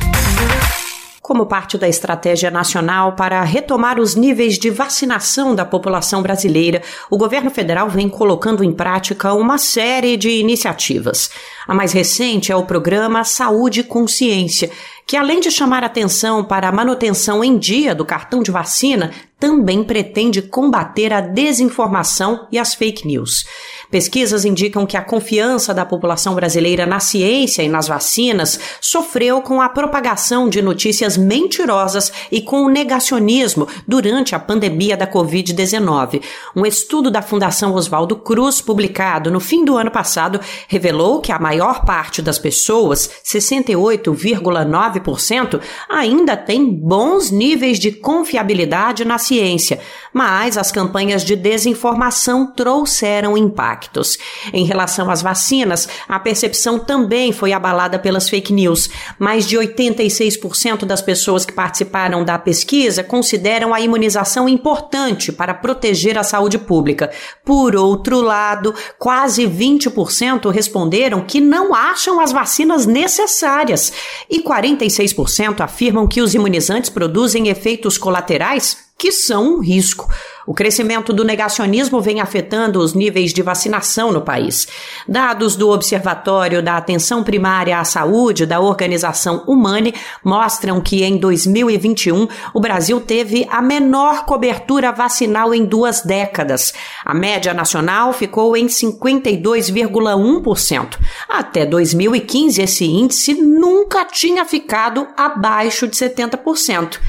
Como parte da estratégia nacional para retomar os níveis de vacinação da população brasileira, o governo federal vem colocando em prática uma série de iniciativas. A mais recente é o programa Saúde Consciência, que além de chamar atenção para a manutenção em dia do cartão de vacina, também pretende combater a desinformação e as fake news. Pesquisas indicam que a confiança da população brasileira na ciência e nas vacinas sofreu com a propagação de notícias mentirosas e com o negacionismo durante a pandemia da Covid-19. Um estudo da Fundação Oswaldo Cruz, publicado no fim do ano passado, revelou que a maior parte das pessoas, 68,9%, ainda tem bons níveis de confiabilidade na ciência, mas as campanhas de desinformação trouxeram impacto impactos. Em relação às vacinas, a percepção também foi abalada pelas fake news. Mais de 86% das pessoas que participaram da pesquisa consideram a imunização importante para proteger a saúde pública. Por outro lado, quase 20% responderam que não acham as vacinas necessárias e 46% afirmam que os imunizantes produzem efeitos colaterais que são um risco. O crescimento do negacionismo vem afetando os níveis de vacinação no país. Dados do Observatório da Atenção Primária à Saúde da Organização Humane mostram que em 2021 o Brasil teve a menor cobertura vacinal em duas décadas. A média nacional ficou em 52,1%. Até 2015, esse índice nunca tinha ficado abaixo de 70%.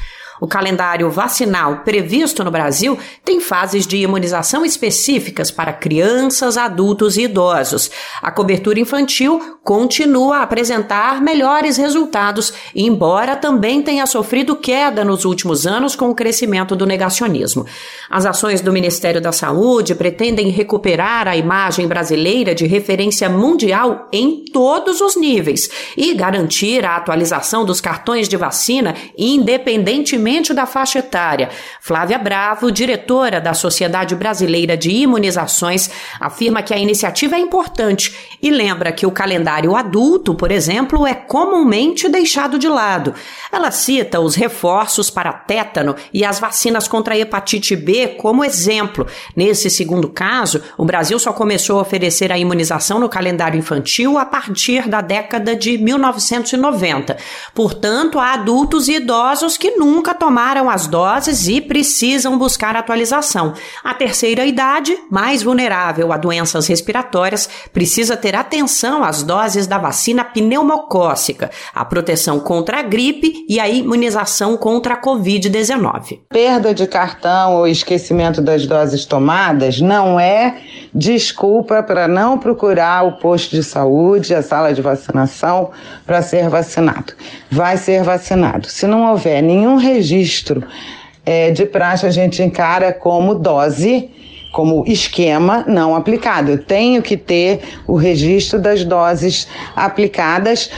O calendário vacinal previsto no Brasil tem fases de imunização específicas para crianças, adultos e idosos. A cobertura infantil continua a apresentar melhores resultados, embora também tenha sofrido queda nos últimos anos com o crescimento do negacionismo. As ações do Ministério da Saúde pretendem recuperar a imagem brasileira de referência mundial em todos os níveis e garantir a atualização dos cartões de vacina independentemente da faixa etária. Flávia Bravo, diretora da Sociedade Brasileira de Imunizações, afirma que a iniciativa é importante e lembra que o calendário adulto, por exemplo, é comumente deixado de lado. Ela cita os reforços para tétano e as vacinas contra a hepatite B como exemplo. Nesse segundo caso, o Brasil só começou a oferecer a imunização no calendário infantil a partir da década de 1990. Portanto, há adultos e idosos que nunca tomaram as doses e precisam buscar atualização. A terceira idade, mais vulnerável a doenças respiratórias, precisa ter atenção às doses da vacina pneumocócica, a proteção contra a gripe e a imunização contra a Covid-19. Perda de cartão ou esquecimento das doses tomadas não é desculpa para não procurar o posto de saúde, a sala de vacinação para ser vacinado. Vai ser vacinado. Se não houver nenhum registro é, de praxe, a gente encara como dose como esquema não aplicado. Eu tenho que ter o registro das doses aplicadas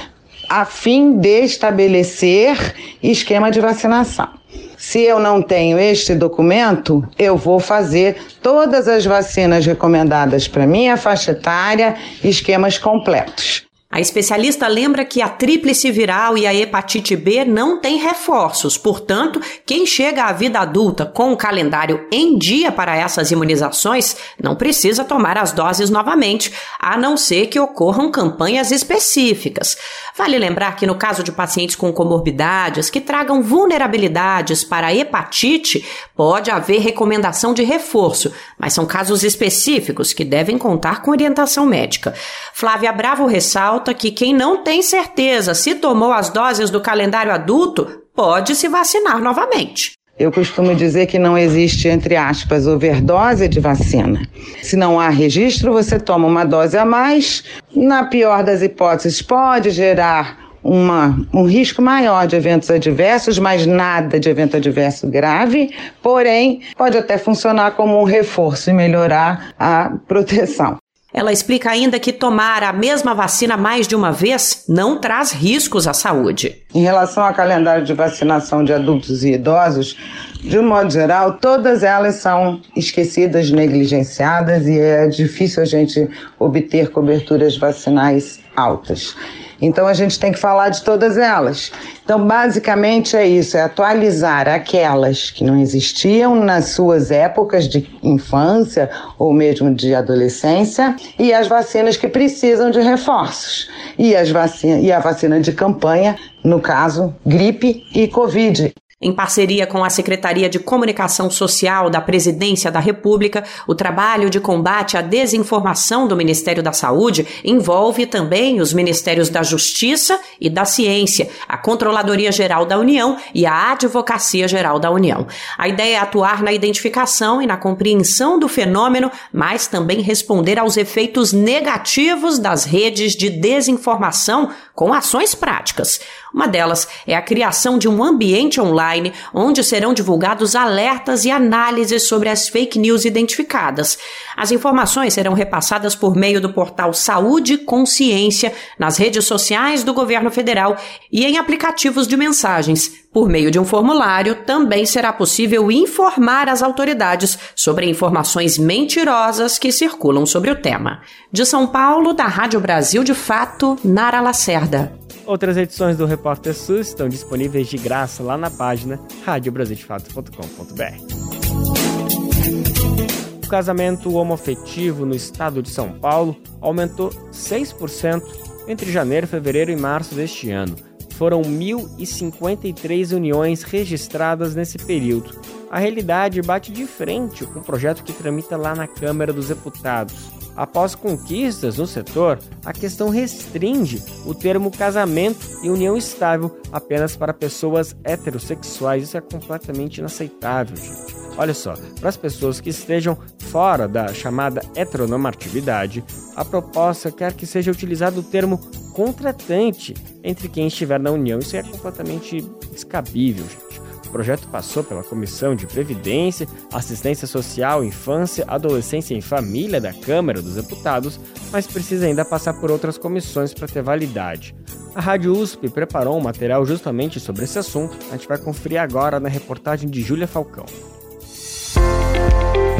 a fim de estabelecer esquema de vacinação. Se eu não tenho este documento, eu vou fazer todas as vacinas recomendadas para minha faixa etária, esquemas completos. A especialista lembra que a tríplice viral e a hepatite B não têm reforços, portanto, quem chega à vida adulta com o calendário em dia para essas imunizações não precisa tomar as doses novamente, a não ser que ocorram campanhas específicas. Vale lembrar que no caso de pacientes com comorbidades que tragam vulnerabilidades para a hepatite, pode haver recomendação de reforço, mas são casos específicos que devem contar com orientação médica. Flávia Bravo ressalta que quem não tem certeza se tomou as doses do calendário adulto pode se vacinar novamente. Eu costumo dizer que não existe, entre aspas, overdose de vacina. Se não há registro, você toma uma dose a mais. Na pior das hipóteses, pode gerar uma, um risco maior de eventos adversos, mas nada de evento adverso grave. Porém, pode até funcionar como um reforço e melhorar a proteção. Ela explica ainda que tomar a mesma vacina mais de uma vez não traz riscos à saúde. Em relação ao calendário de vacinação de adultos e idosos, de um modo geral, todas elas são esquecidas, negligenciadas e é difícil a gente obter coberturas vacinais altas. Então a gente tem que falar de todas elas. Então, basicamente é isso: é atualizar aquelas que não existiam nas suas épocas de infância ou mesmo de adolescência e as vacinas que precisam de reforços. E, as vacina, e a vacina de campanha, no caso, gripe e Covid. Em parceria com a Secretaria de Comunicação Social da Presidência da República, o trabalho de combate à desinformação do Ministério da Saúde envolve também os Ministérios da Justiça e da Ciência, a Controladoria Geral da União e a Advocacia Geral da União. A ideia é atuar na identificação e na compreensão do fenômeno, mas também responder aos efeitos negativos das redes de desinformação com ações práticas. Uma delas é a criação de um ambiente online onde serão divulgados alertas e análises sobre as fake news identificadas. As informações serão repassadas por meio do portal Saúde Consciência, nas redes sociais do governo federal e em aplicativos de mensagens. Por meio de um formulário, também será possível informar as autoridades sobre informações mentirosas que circulam sobre o tema. De São Paulo, da Rádio Brasil de Fato, Nara Lacerda. Outras edições do Repórter SUS estão disponíveis de graça lá na página radiobrasildefato.com.br. O casamento homoafetivo no estado de São Paulo aumentou 6% entre janeiro, fevereiro e março deste ano. Foram 1.053 uniões registradas nesse período. A realidade bate de frente com o projeto que tramita lá na Câmara dos Deputados. Após conquistas no setor, a questão restringe o termo casamento e união estável apenas para pessoas heterossexuais. Isso é completamente inaceitável, gente. Olha só, para as pessoas que estejam fora da chamada heteronormatividade, a proposta quer que seja utilizado o termo contratante entre quem estiver na união. Isso é completamente descabível, gente. O projeto passou pela Comissão de Previdência, Assistência Social, Infância, Adolescência e Família da Câmara dos Deputados, mas precisa ainda passar por outras comissões para ter validade. A Rádio USP preparou um material justamente sobre esse assunto. A gente vai conferir agora na reportagem de Júlia Falcão.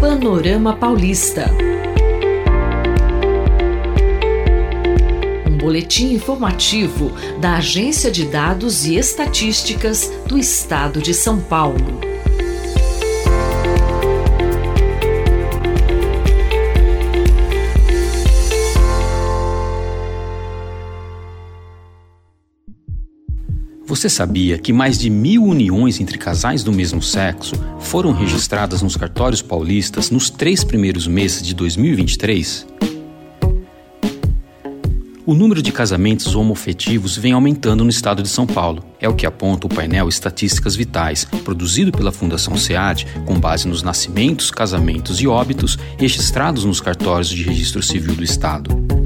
Panorama Paulista. Um boletim informativo da Agência de Dados e Estatísticas do Estado de São Paulo. Você sabia que mais de mil uniões entre casais do mesmo sexo foram registradas nos cartórios paulistas nos três primeiros meses de 2023? O número de casamentos homoafetivos vem aumentando no estado de São Paulo. É o que aponta o painel Estatísticas Vitais, produzido pela Fundação SEAD, com base nos nascimentos, casamentos e óbitos registrados nos cartórios de registro civil do estado.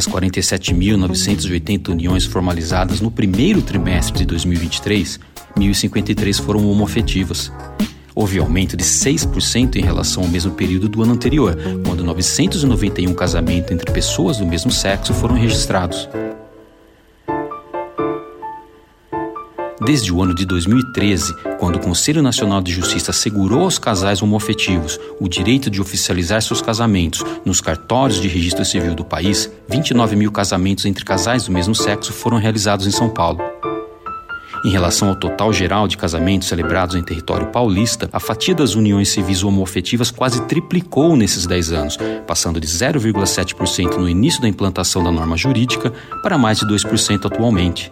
Das 47.980 uniões formalizadas no primeiro trimestre de 2023, 1.053 foram homoafetivas. Houve aumento de 6% em relação ao mesmo período do ano anterior, quando 991 casamentos entre pessoas do mesmo sexo foram registrados. Desde o ano de 2013, quando o Conselho Nacional de Justiça assegurou aos casais homoafetivos o direito de oficializar seus casamentos nos cartórios de registro civil do país, 29 mil casamentos entre casais do mesmo sexo foram realizados em São Paulo. Em relação ao total geral de casamentos celebrados em território paulista, a fatia das uniões civis homoafetivas quase triplicou nesses 10 anos, passando de 0,7% no início da implantação da norma jurídica para mais de 2% atualmente.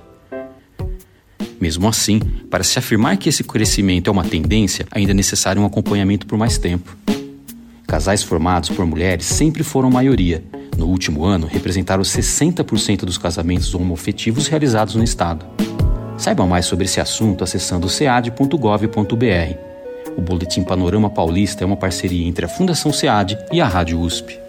Mesmo assim, para se afirmar que esse crescimento é uma tendência, ainda é necessário um acompanhamento por mais tempo. Casais formados por mulheres sempre foram maioria. No último ano, representaram 60% dos casamentos homoafetivos realizados no estado. Saiba mais sobre esse assunto acessando cead.gov.br. O Boletim Panorama Paulista é uma parceria entre a Fundação SEAD e a Rádio USP.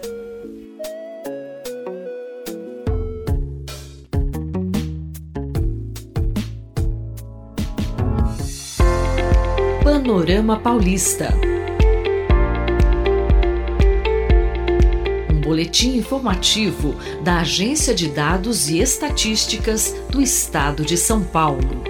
Panorama Paulista. Um boletim informativo da Agência de Dados e Estatísticas do Estado de São Paulo.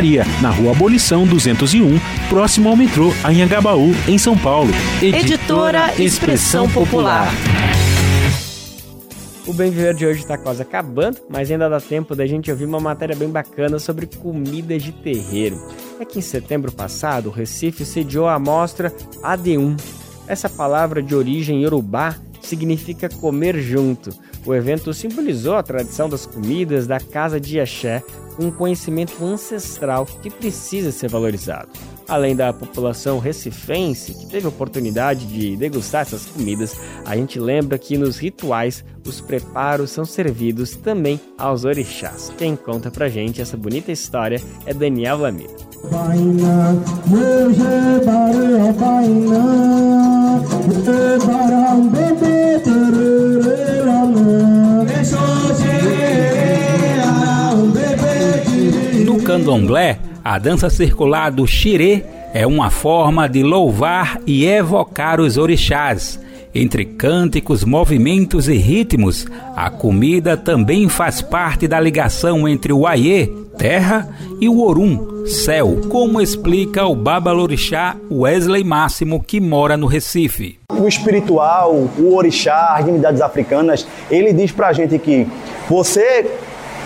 na Rua Abolição 201, próximo ao metrô Anhangabaú, em São Paulo. Editora Expressão Popular. O Bem Viver de hoje está quase acabando, mas ainda dá tempo da gente ouvir uma matéria bem bacana sobre comidas de terreiro. É que em setembro passado, o Recife sediou a amostra AD1. Essa palavra de origem iorubá significa comer junto. O evento simbolizou a tradição das comidas da casa de Axé, um conhecimento ancestral que precisa ser valorizado. Além da população recifense que teve a oportunidade de degustar essas comidas, a gente lembra que nos rituais os preparos são servidos também aos orixás. Quem conta pra gente essa bonita história é Daniel Lamir. Candomblé, a dança circular do xirê é uma forma de louvar e evocar os orixás. Entre cânticos, movimentos e ritmos, a comida também faz parte da ligação entre o Aie, terra, e o Orum, céu, como explica o babalorixá Wesley Máximo, que mora no Recife. O espiritual, o orixá, as divindades africanas, ele diz pra gente que você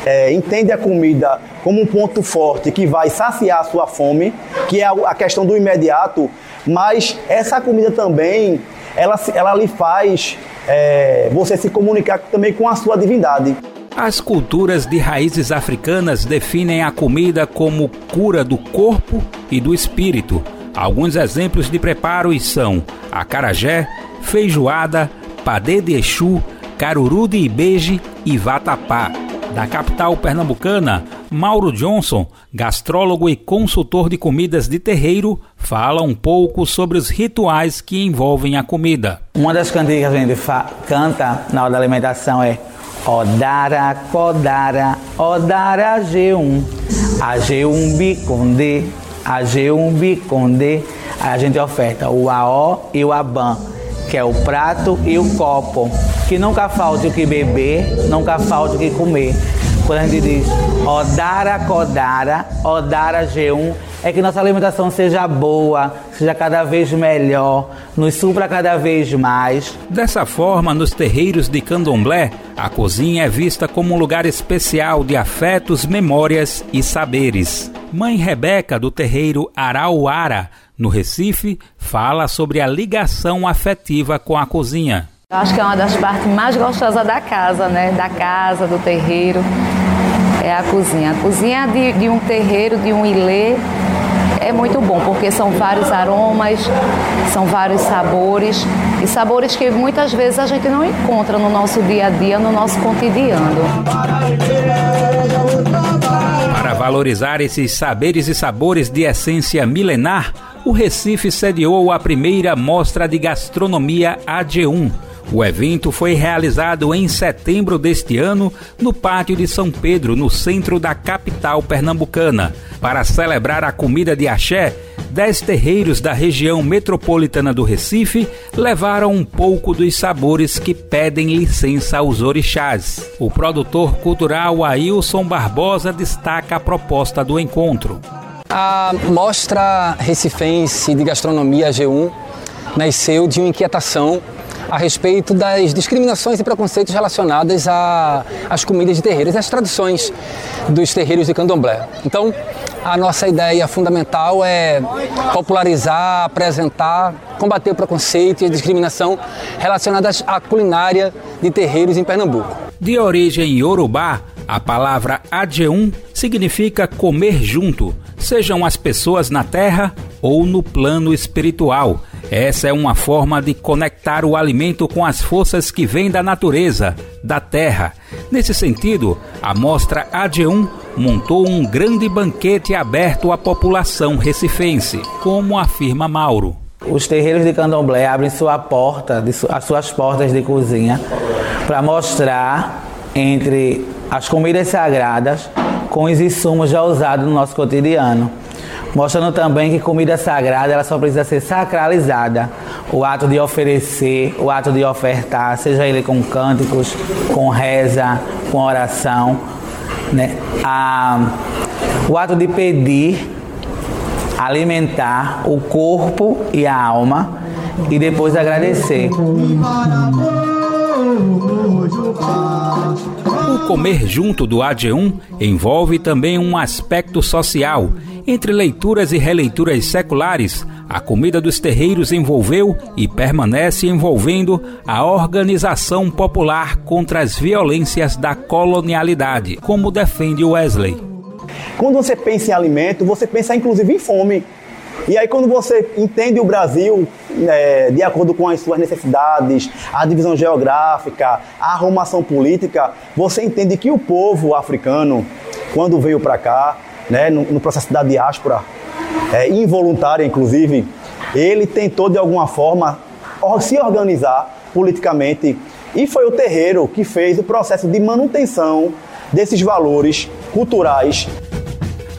é, entende a comida como um ponto forte que vai saciar a sua fome, que é a questão do imediato, mas essa comida também, ela, ela lhe faz é, você se comunicar também com a sua divindade. As culturas de raízes africanas definem a comida como cura do corpo e do espírito. Alguns exemplos de preparos são acarajé, feijoada, padê de exu, caruru de ibeje e vatapá. Da capital pernambucana, Mauro Johnson, gastrólogo e consultor de comidas de terreiro, fala um pouco sobre os rituais que envolvem a comida. Uma das cantigas que a gente canta na hora da alimentação é Odara, Kodara, Odara G1, AG1 Biconde, AG1 Biconde. A gente oferta o AO e o ABAN, que é o prato e o copo. Que nunca falte o que beber, nunca falte o que comer. Quando a gente diz Odara Kodara, Odara G1, é que nossa alimentação seja boa, seja cada vez melhor, nos supra cada vez mais. Dessa forma, nos terreiros de candomblé, a cozinha é vista como um lugar especial de afetos, memórias e saberes. Mãe Rebeca, do terreiro Arauara, no Recife, fala sobre a ligação afetiva com a cozinha. Eu acho que é uma das partes mais gostosas da casa, né? Da casa, do terreiro, é a cozinha. A cozinha de, de um terreiro, de um ilê, é muito bom, porque são vários aromas, são vários sabores, e sabores que muitas vezes a gente não encontra no nosso dia a dia, no nosso cotidiano. Para valorizar esses saberes e sabores de essência milenar, o Recife sediou a primeira mostra de gastronomia AG1. O evento foi realizado em setembro deste ano no Pátio de São Pedro, no centro da capital pernambucana. Para celebrar a comida de axé, dez terreiros da região metropolitana do Recife levaram um pouco dos sabores que pedem licença aos orixás. O produtor cultural Ailson Barbosa destaca a proposta do encontro. A mostra recifense de gastronomia G1 nasceu de uma inquietação a respeito das discriminações e preconceitos relacionados às comidas de terreiros, às tradições dos terreiros de candomblé. Então, a nossa ideia fundamental é popularizar, apresentar, combater o preconceito e a discriminação relacionadas à culinária de terreiros em Pernambuco. De origem iorubá, a palavra Ajeum significa comer junto, sejam as pessoas na terra ou no plano espiritual. Essa é uma forma de conectar o alimento com as forças que vêm da natureza, da terra. Nesse sentido, a mostra AD1 montou um grande banquete aberto à população recifense, como afirma Mauro. Os terreiros de candomblé abrem sua porta, as suas portas de cozinha, para mostrar entre as comidas sagradas com os insumos já usados no nosso cotidiano. Mostrando também que comida sagrada ela só precisa ser sacralizada. O ato de oferecer, o ato de ofertar, seja ele com cânticos, com reza, com oração. Né? A, o ato de pedir, alimentar o corpo e a alma e depois agradecer. O comer junto do AD1 envolve também um aspecto social. Entre leituras e releituras seculares, a comida dos terreiros envolveu e permanece envolvendo a organização popular contra as violências da colonialidade, como defende Wesley. Quando você pensa em alimento, você pensa inclusive em fome. E aí, quando você entende o Brasil é, de acordo com as suas necessidades, a divisão geográfica, a arrumação política, você entende que o povo africano, quando veio para cá, né, no, no, processo da diáspora, é, involuntária inclusive, ele tentou de alguma forma se organizar politicamente e foi o terreiro que fez o processo de manutenção desses valores culturais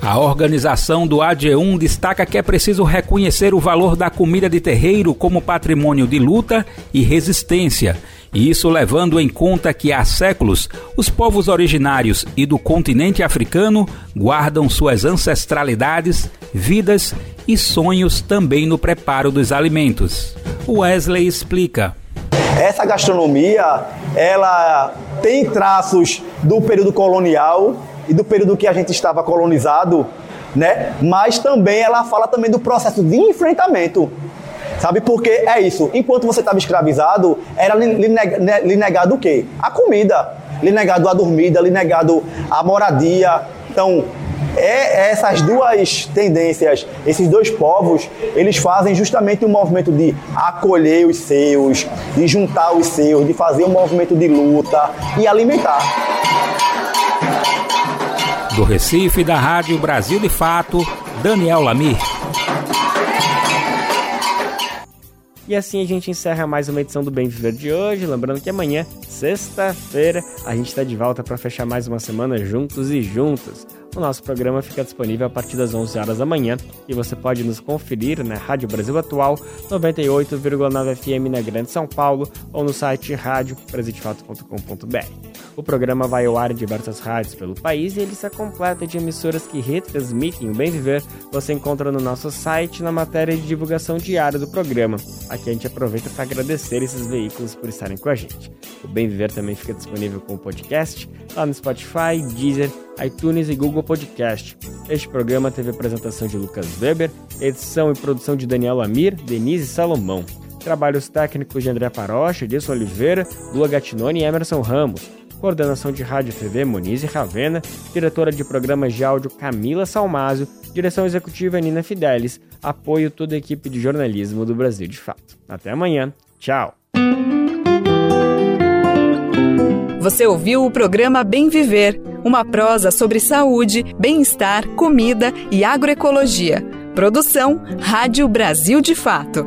a organização do AD1 destaca que é preciso reconhecer o valor da comida de terreiro como patrimônio de luta e resistência. Isso levando em conta que há séculos os povos originários e do continente africano guardam suas ancestralidades, vidas e sonhos também no preparo dos alimentos. Wesley explica. Essa gastronomia, ela tem traços do período colonial e do período que a gente estava colonizado, né? Mas também ela fala também do processo de enfrentamento. Sabe? Porque é isso. Enquanto você estava escravizado, era lhe, negado o quê? A comida. Lhe negado a dormida, lhe negado a moradia. Então, é essas duas tendências, esses dois povos, eles fazem justamente um movimento de acolher os seus, de juntar os seus, de fazer um movimento de luta e alimentar. Do Recife, da Rádio Brasil de Fato, Daniel Lamir. E assim a gente encerra mais uma edição do Bem Viver de hoje. Lembrando que amanhã, sexta-feira, a gente está de volta para fechar mais uma semana juntos e juntas. O nosso programa fica disponível a partir das 11 horas da manhã e você pode nos conferir na Rádio Brasil Atual 98,9 FM na Grande São Paulo ou no site radiobrasildefato.com.br. O programa vai ao ar em diversas rádios pelo país e ele se completa de emissoras que retransmitem o Bem Viver. Você encontra no nosso site na matéria de divulgação diária do programa. Aqui a gente aproveita para agradecer esses veículos por estarem com a gente. O Bem Viver também fica disponível como podcast lá no Spotify, Deezer, iTunes e Google Podcast. Este programa teve apresentação de Lucas Weber, edição e produção de Daniel Amir, Denise Salomão. Trabalhos técnicos de André Parocha, Edson Oliveira, Lua Gatinoni e Emerson Ramos. Coordenação de Rádio e TV Monize Ravena, diretora de programas de áudio Camila Salmásio Direção executiva Nina Fidelis. Apoio toda a equipe de jornalismo do Brasil de Fato. Até amanhã. Tchau. Você ouviu o programa Bem Viver, uma prosa sobre saúde, bem-estar, comida e agroecologia. Produção Rádio Brasil de Fato.